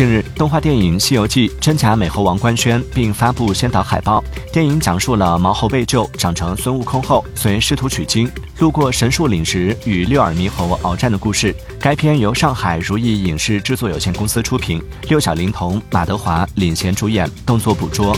近日动画电影西游记真假美猴王官宣并发布先导海报电影讲述了毛猴被救长成孙悟空后随师徒取经路过神树岭时与六耳猕猴鏖战的故事该片由上海如意影视制作有限公司出品六小龄童马德华领衔主演动作捕捉。